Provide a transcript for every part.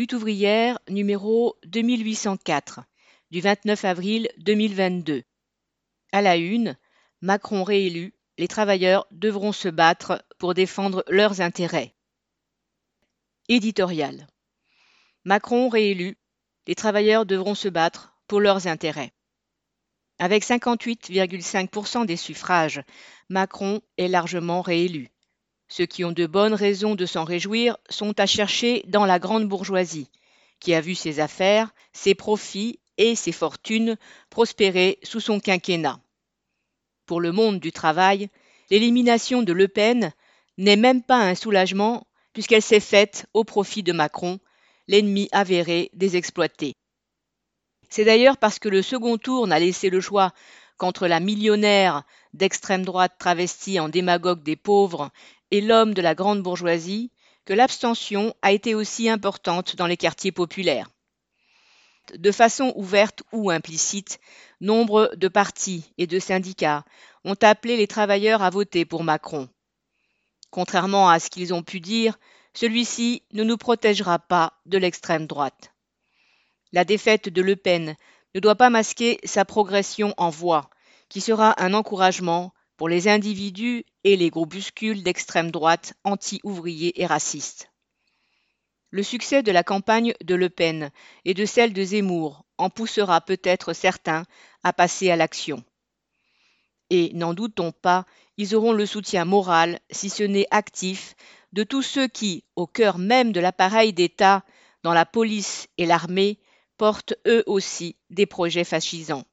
Lutte ouvrière numéro 2804 du 29 avril 2022. À la une, Macron réélu, les travailleurs devront se battre pour défendre leurs intérêts. Éditorial. Macron réélu, les travailleurs devront se battre pour leurs intérêts. Avec 58,5% des suffrages, Macron est largement réélu. Ceux qui ont de bonnes raisons de s'en réjouir sont à chercher dans la grande bourgeoisie, qui a vu ses affaires, ses profits et ses fortunes prospérer sous son quinquennat. Pour le monde du travail, l'élimination de Le Pen n'est même pas un soulagement puisqu'elle s'est faite au profit de Macron, l'ennemi avéré des exploités. C'est d'ailleurs parce que le second tour n'a laissé le choix qu'entre la millionnaire d'extrême droite travestie en démagogue des pauvres et l'homme de la grande bourgeoisie que l'abstention a été aussi importante dans les quartiers populaires. De façon ouverte ou implicite, nombre de partis et de syndicats ont appelé les travailleurs à voter pour Macron. Contrairement à ce qu'ils ont pu dire, celui-ci ne nous protégera pas de l'extrême droite. La défaite de Le Pen ne doit pas masquer sa progression en voix, qui sera un encouragement pour les individus et les groupuscules d'extrême droite anti-ouvriers et racistes. Le succès de la campagne de Le Pen et de celle de Zemmour en poussera peut-être certains à passer à l'action. Et n'en doutons pas, ils auront le soutien moral, si ce n'est actif, de tous ceux qui, au cœur même de l'appareil d'État, dans la police et l'armée, portent eux aussi des projets fascisants.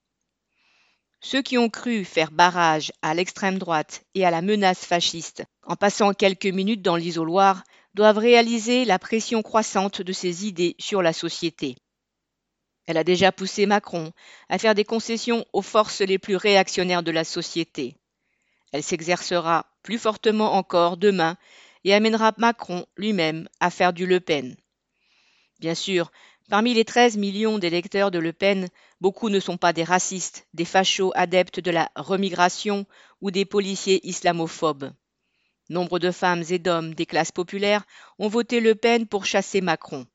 Ceux qui ont cru faire barrage à l'extrême droite et à la menace fasciste en passant quelques minutes dans l'isoloir doivent réaliser la pression croissante de ces idées sur la société. Elle a déjà poussé Macron à faire des concessions aux forces les plus réactionnaires de la société. Elle s'exercera plus fortement encore demain et amènera Macron lui-même à faire du Le Pen. Bien sûr, Parmi les 13 millions d'électeurs de Le Pen, beaucoup ne sont pas des racistes, des fachos adeptes de la remigration ou des policiers islamophobes. Nombre de femmes et d'hommes des classes populaires ont voté Le Pen pour chasser Macron.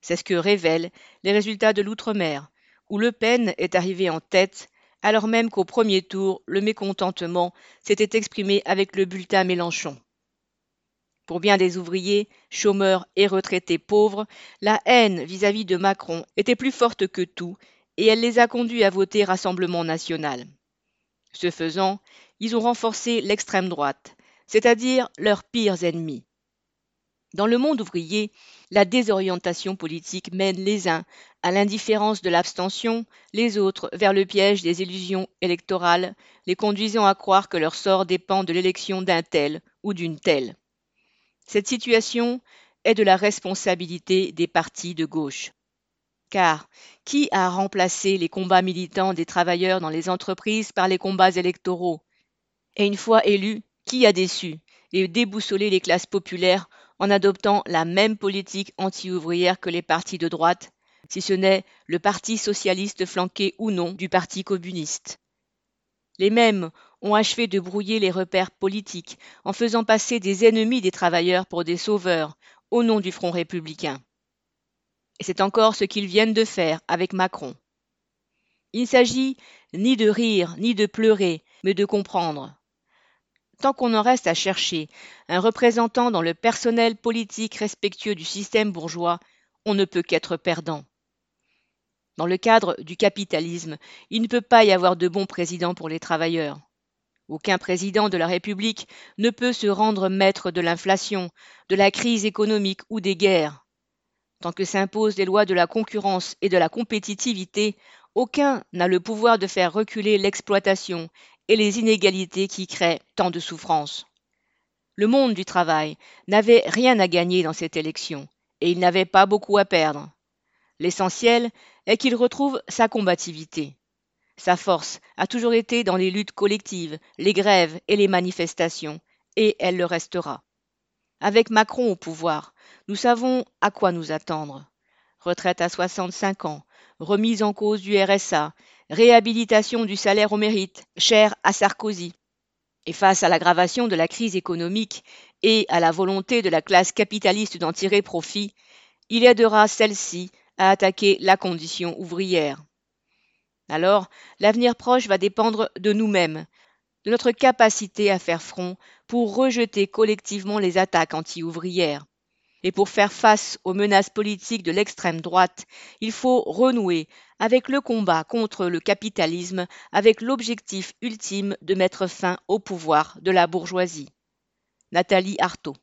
C'est ce que révèlent les résultats de l'outre-mer, où Le Pen est arrivé en tête, alors même qu'au premier tour, le mécontentement s'était exprimé avec le bulletin Mélenchon. Pour bien des ouvriers, chômeurs et retraités pauvres, la haine vis-à-vis de Macron était plus forte que tout et elle les a conduits à voter Rassemblement national. Ce faisant, ils ont renforcé l'extrême droite, c'est-à-dire leurs pires ennemis. Dans le monde ouvrier, la désorientation politique mène les uns à l'indifférence de l'abstention, les autres vers le piège des illusions électorales, les conduisant à croire que leur sort dépend de l'élection d'un tel ou d'une telle. Cette situation est de la responsabilité des partis de gauche. Car qui a remplacé les combats militants des travailleurs dans les entreprises par les combats électoraux? Et une fois élu, qui a déçu et déboussolé les classes populaires en adoptant la même politique anti-ouvrière que les partis de droite, si ce n'est le Parti socialiste flanqué ou non du Parti communiste? Les mêmes ont achevé de brouiller les repères politiques en faisant passer des ennemis des travailleurs pour des sauveurs au nom du Front républicain. Et c'est encore ce qu'ils viennent de faire avec Macron. Il ne s'agit ni de rire, ni de pleurer, mais de comprendre. Tant qu'on en reste à chercher un représentant dans le personnel politique respectueux du système bourgeois, on ne peut qu'être perdant. Dans le cadre du capitalisme, il ne peut pas y avoir de bons présidents pour les travailleurs. Aucun président de la République ne peut se rendre maître de l'inflation, de la crise économique ou des guerres. Tant que s'imposent les lois de la concurrence et de la compétitivité, aucun n'a le pouvoir de faire reculer l'exploitation et les inégalités qui créent tant de souffrances. Le monde du travail n'avait rien à gagner dans cette élection, et il n'avait pas beaucoup à perdre. L'essentiel est qu'il retrouve sa combativité. Sa force a toujours été dans les luttes collectives, les grèves et les manifestations, et elle le restera. Avec Macron au pouvoir, nous savons à quoi nous attendre. Retraite à 65 ans, remise en cause du RSA, réhabilitation du salaire au mérite, cher à Sarkozy. Et face à l'aggravation de la crise économique et à la volonté de la classe capitaliste d'en tirer profit, il aidera celle-ci à attaquer la condition ouvrière. Alors, l'avenir proche va dépendre de nous-mêmes, de notre capacité à faire front pour rejeter collectivement les attaques anti-ouvrières. Et pour faire face aux menaces politiques de l'extrême droite, il faut renouer avec le combat contre le capitalisme avec l'objectif ultime de mettre fin au pouvoir de la bourgeoisie. Nathalie Artaud